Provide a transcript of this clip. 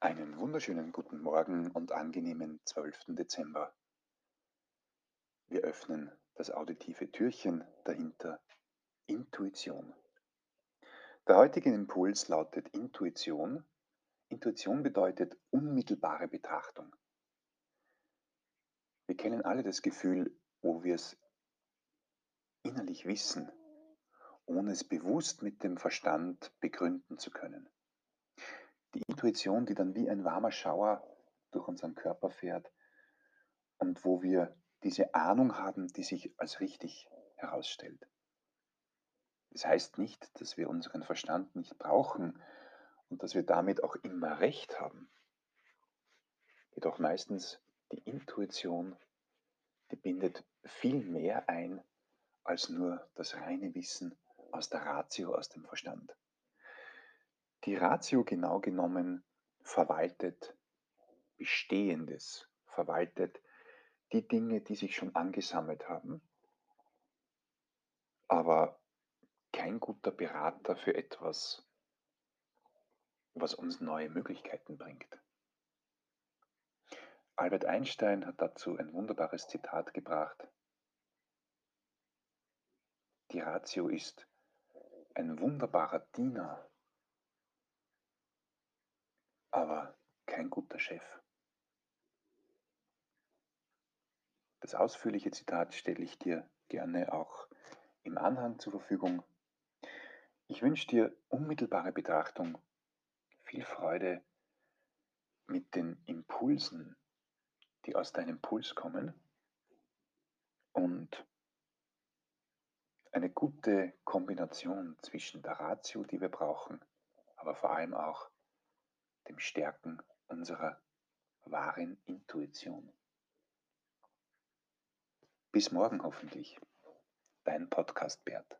Einen wunderschönen guten Morgen und angenehmen 12. Dezember. Wir öffnen das auditive Türchen dahinter Intuition. Der heutige Impuls lautet Intuition. Intuition bedeutet unmittelbare Betrachtung. Wir kennen alle das Gefühl, wo wir es innerlich wissen, ohne es bewusst mit dem Verstand begründen zu können. Die Intuition, die dann wie ein warmer Schauer durch unseren Körper fährt und wo wir diese Ahnung haben, die sich als richtig herausstellt. Das heißt nicht, dass wir unseren Verstand nicht brauchen und dass wir damit auch immer recht haben. Jedoch meistens die Intuition, die bindet viel mehr ein als nur das reine Wissen aus der Ratio, aus dem Verstand. Die Ratio genau genommen verwaltet Bestehendes, verwaltet die Dinge, die sich schon angesammelt haben, aber kein guter Berater für etwas, was uns neue Möglichkeiten bringt. Albert Einstein hat dazu ein wunderbares Zitat gebracht. Die Ratio ist ein wunderbarer Diener, aber kein guter Chef. Das ausführliche Zitat stelle ich dir gerne auch im Anhang zur Verfügung. Ich wünsche dir unmittelbare Betrachtung, viel Freude mit den Impulsen, die aus deinem Puls kommen und eine gute Kombination zwischen der Ratio, die wir brauchen, aber vor allem auch dem Stärken unserer wahren Intuition. Bis morgen hoffentlich. Dein Podcast Bert.